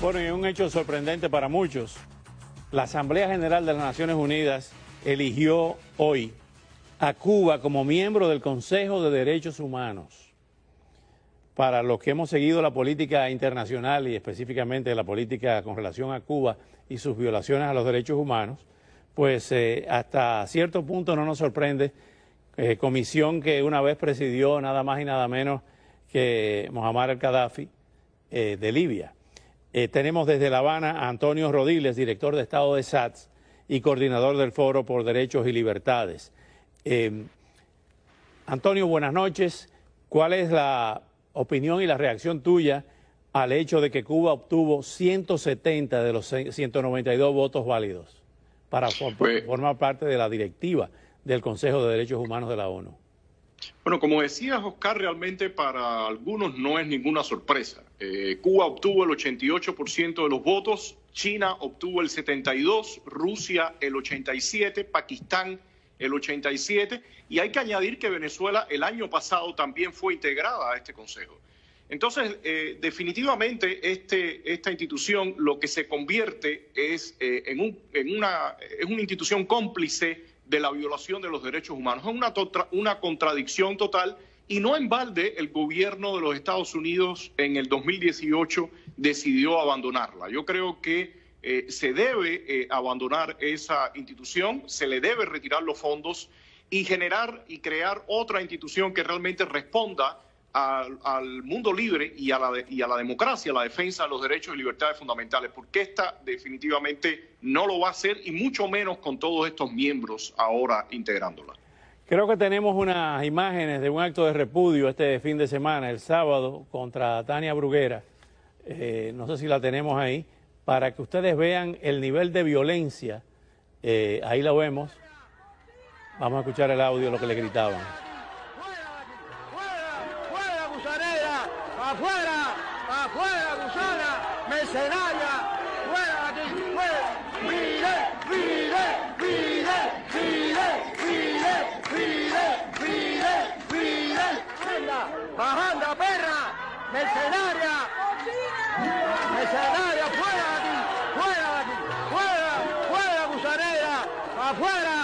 Bueno, y un hecho sorprendente para muchos. La Asamblea General de las Naciones Unidas eligió hoy a Cuba como miembro del Consejo de Derechos Humanos. Para los que hemos seguido la política internacional y específicamente la política con relación a Cuba y sus violaciones a los derechos humanos, pues eh, hasta cierto punto no nos sorprende. Eh, comisión que una vez presidió nada más y nada menos que Mohamed el-Gaddafi eh, de Libia. Eh, tenemos desde La Habana a Antonio Rodiles, director de Estado de SATS y coordinador del Foro por Derechos y Libertades. Eh, Antonio, buenas noches. ¿Cuál es la opinión y la reacción tuya al hecho de que Cuba obtuvo 170 de los 192 votos válidos para pues formar parte de la directiva del Consejo de Derechos Humanos de la ONU? Bueno, como decías, Oscar, realmente para algunos no es ninguna sorpresa. Eh, Cuba obtuvo el 88% de los votos, China obtuvo el 72%, Rusia el 87%, Pakistán el 87%, y hay que añadir que Venezuela el año pasado también fue integrada a este Consejo. Entonces, eh, definitivamente este, esta institución lo que se convierte es, eh, en, un, en una, es una institución cómplice de la violación de los derechos humanos. Es una, una contradicción total y no en balde el gobierno de los Estados Unidos en el 2018 decidió abandonarla. Yo creo que eh, se debe eh, abandonar esa institución, se le debe retirar los fondos y generar y crear otra institución que realmente responda al, mundo libre y a, la y a la democracia, la defensa de los derechos y libertades fundamentales, porque esta definitivamente no lo va a hacer y mucho menos con todos estos miembros ahora integrándola. Creo que tenemos unas imágenes de un acto de repudio este fin de semana, el sábado, contra Tania Bruguera. Eh, no sé si la tenemos ahí, para que ustedes vean el nivel de violencia. Eh, ahí la vemos. Vamos a escuchar el audio, lo que le gritaban. de ¡Fuera de fuera! ¡Fidel, Fidel, Fidel, Fidel, Fidel, Fidel, Fidel, Fidel! ¡Anda! ¡Bajanda, perra! ¡Mercenaria! ¡Mercenaria, fuera de aquí! ¡Fuera de aquí! ¡Fuera! ¡Fuera, gusanera! ¡Afuera!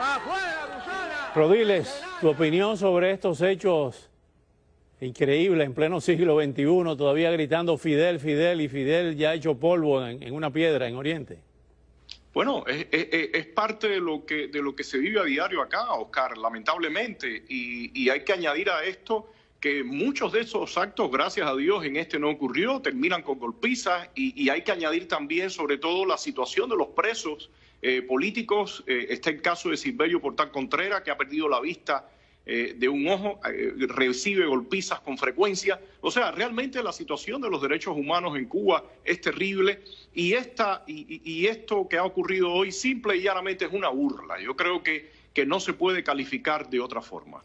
¡Afuera, gusana! Rodiles, tu opinión sobre estos hechos increíble en pleno siglo XXI, todavía gritando Fidel, Fidel y Fidel ya ha hecho polvo en, una piedra en Oriente. Bueno, es, parte de lo, que, de lo que se vive a diario acá, Oscar, lamentablemente, y, hay que añadir a esto que muchos de esos actos, gracias a Dios, en este no ocurrió, terminan con golpizas y, hay que añadir también, sobre todo, la situación de los presos eh, políticos. Eh, está el caso de Silverio Portal Contreras, que ha perdido la vista eh, de un ojo, eh, recibe golpizas con frecuencia. O sea, realmente la situación de los derechos humanos en Cuba es terrible y, esta, y, esto que ha ocurrido hoy simple y llanamente es una burla. Yo creo que, que no se puede calificar de otra forma.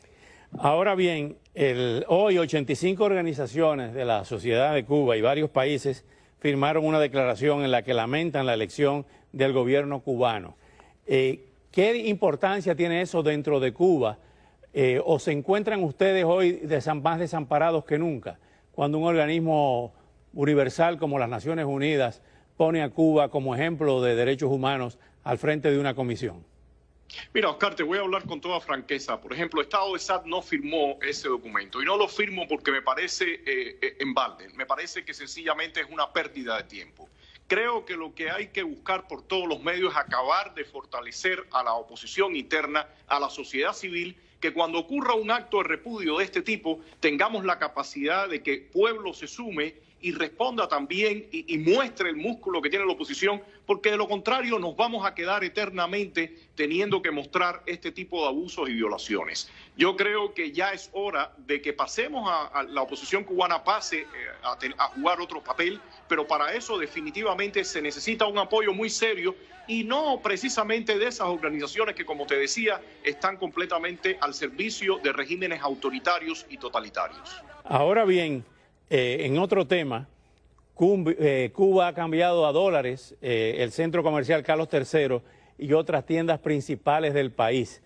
Ahora bien, el, hoy 85 organizaciones de la sociedad de Cuba y varios países firmaron una declaración en la que lamentan la elección del gobierno cubano. Eh, ¿Qué importancia tiene eso dentro de Cuba? Eh, o se encuentran ustedes hoy más desamparados que nunca cuando un organismo universal como las Naciones Unidas pone a Cuba como ejemplo de derechos humanos al frente de una comisión? Mira, Oscar, te voy a hablar con toda franqueza. Por ejemplo, Estado de SAT no firmó ese documento y no lo firmo porque me parece eh, eh, en balde. Me parece que sencillamente es una pérdida de tiempo. Creo que lo que hay que buscar por todos los medios es acabar de fortalecer a la oposición interna, a la sociedad civil que cuando ocurra un acto de repudio de este tipo tengamos la capacidad de que pueblo se sume y responda también y, muestre el músculo que tiene la oposición, porque de lo contrario nos vamos a quedar eternamente teniendo que mostrar este tipo de abusos y violaciones. Yo creo que ya es hora de que pasemos a, la oposición cubana, pase eh, a, jugar otro papel, pero para eso definitivamente se necesita un apoyo muy serio y no precisamente de esas organizaciones que, como te decía, están completamente al servicio de regímenes autoritarios y totalitarios. Ahora bien, eh, en otro tema, eh, Cuba, ha cambiado a dólares eh, el centro comercial Carlos III y otras tiendas principales del país.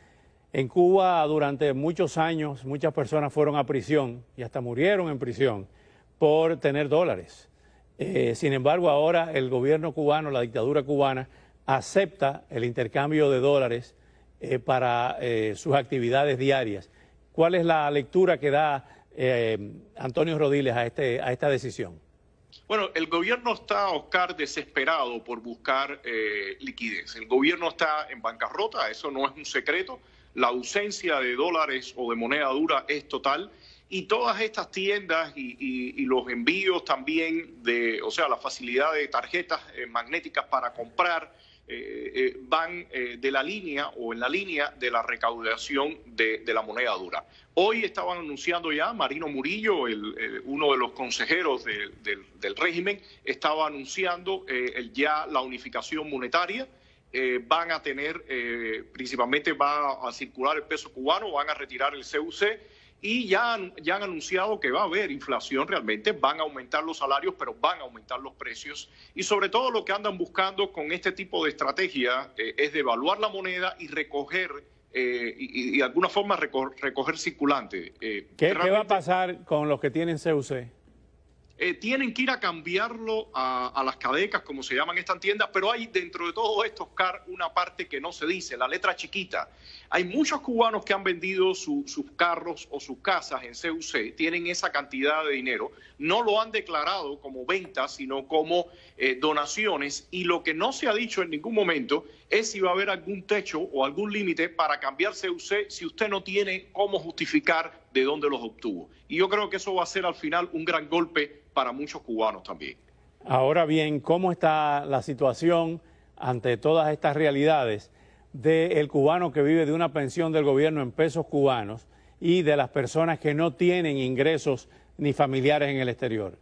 En Cuba durante muchos años muchas personas fueron a prisión y hasta murieron en prisión por tener dólares. Sin embargo, ahora el gobierno cubano, la dictadura cubana, acepta el intercambio de dólares para sus actividades diarias. ¿Cuál es la lectura que da Antonio Rodiles a, este, a esta decisión? Bueno, el gobierno está, Oscar, desesperado por buscar liquidez. El gobierno está en bancarrota, eso no es un secreto. La ausencia de dólares o de moneda dura es total y todas estas tiendas y, los envíos también de, o sea, la facilidad de tarjetas eh, magnéticas para comprar eh, eh, van de la línea o en la línea de la recaudación de, la moneda dura. Hoy estaban anunciando ya, Marino Murillo, uno de los consejeros del régimen, estaba anunciando ya la unificación monetaria. van a tener, principalmente va a circular el peso cubano, van a retirar el CUC y ya han, ya han anunciado que va a haber inflación realmente, van a aumentar los salarios, pero van a aumentar los precios. Y sobre todo lo que andan buscando con este tipo de estrategia eh, es devaluar la moneda y recoger, eh, y, de alguna forma recoger, circulante. Eh, ¿Qué, ¿Qué, va a pasar con los que tienen CUC? Eh, tienen que ir a cambiarlo a, las cadecas, como se llaman estas tiendas, pero hay dentro de todo esto, Oscar, una parte que no se dice, la letra chiquita. Hay muchos cubanos que han vendido sus carros o sus casas en CUC, tienen esa cantidad de dinero, no lo han declarado como ventas, sino como eh, donaciones, y lo que no se ha dicho en ningún momento es si va a haber algún techo o algún límite para cambiar CUC si usted no tiene cómo justificar de dónde los obtuvo. Y yo creo que eso va a ser al final un gran golpe para muchos cubanos también. Ahora bien, ¿cómo está la situación ante todas estas realidades del cubano que vive de una pensión del gobierno en pesos cubanos y de las personas que no tienen ingresos ni familiares en el exterior?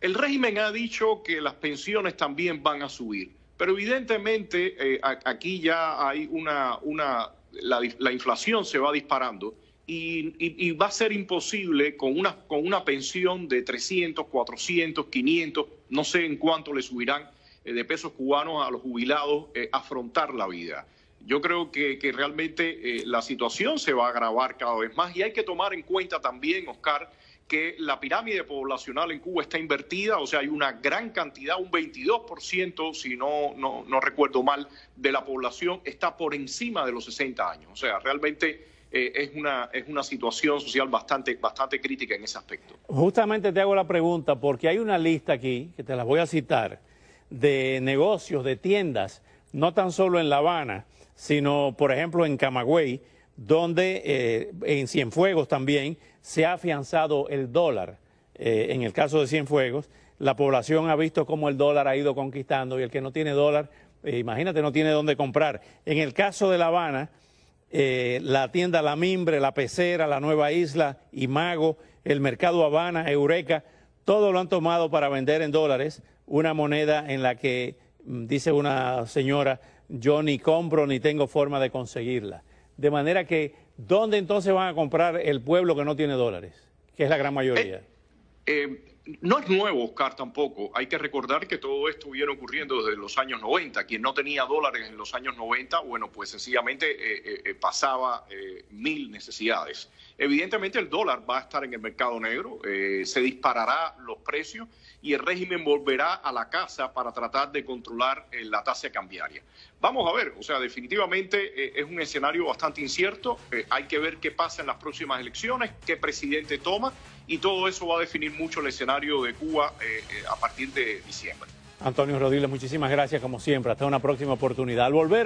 El régimen ha dicho que las pensiones también van a subir, pero evidentemente eh, aquí ya hay una, una la inflación se va disparando y, va a ser imposible con una, con una pensión de 300, 400, 500, no sé en cuánto le subirán eh, de pesos cubanos a los jubilados, eh, afrontar la vida. Yo creo que, realmente eh, la situación se va a agravar cada vez más y hay que tomar en cuenta también, Oscar, que la pirámide poblacional en Cuba está invertida, o sea, hay una gran cantidad, un 22%, si no, no, recuerdo mal, de la población está por encima de los 60 años. O sea, realmente eh, es, una, es una situación social bastante, bastante crítica en ese aspecto. Justamente te hago la pregunta porque hay una lista aquí, que te la voy a citar, de negocios, de tiendas, no tan solo en La Habana, sino, por ejemplo, en Camagüey, donde eh, en Cienfuegos también se ha afianzado el dólar. Eh, en el caso de Cienfuegos, la población ha visto cómo el dólar ha ido conquistando y el que no tiene dólar, imagínate, no tiene dónde comprar. En el caso de La Habana, eh, la tienda La Mimbre, La Pecera, La Nueva Isla, Imago, el Mercado Habana, Eureka, todo lo han tomado para vender en dólares, una moneda en la que, mm, dice una señora, yo ni compro ni tengo forma de conseguirla. De manera que, ¿dónde entonces van a comprar el pueblo que no tiene dólares? Que es la gran mayoría. Eh, eh, no es nuevo, Oscar, tampoco. Hay que recordar que todo esto viene ocurriendo desde los años 90. Quien no tenía dólares en los años 90, bueno, pues sencillamente eh, pasaba mil necesidades. Evidentemente el dólar va a estar en el mercado negro, se disparará los precios y el régimen volverá a la casa para tratar de controlar la tasa cambiaria. Vamos a ver, o sea, definitivamente es un escenario bastante incierto. hay que ver qué pasa en las próximas elecciones, qué presidente toma y todo eso va a definir mucho el escenario de Cuba eh, eh, a partir de diciembre. Antonio Rodiles, muchísimas gracias como siempre. Hasta una próxima oportunidad. Al volver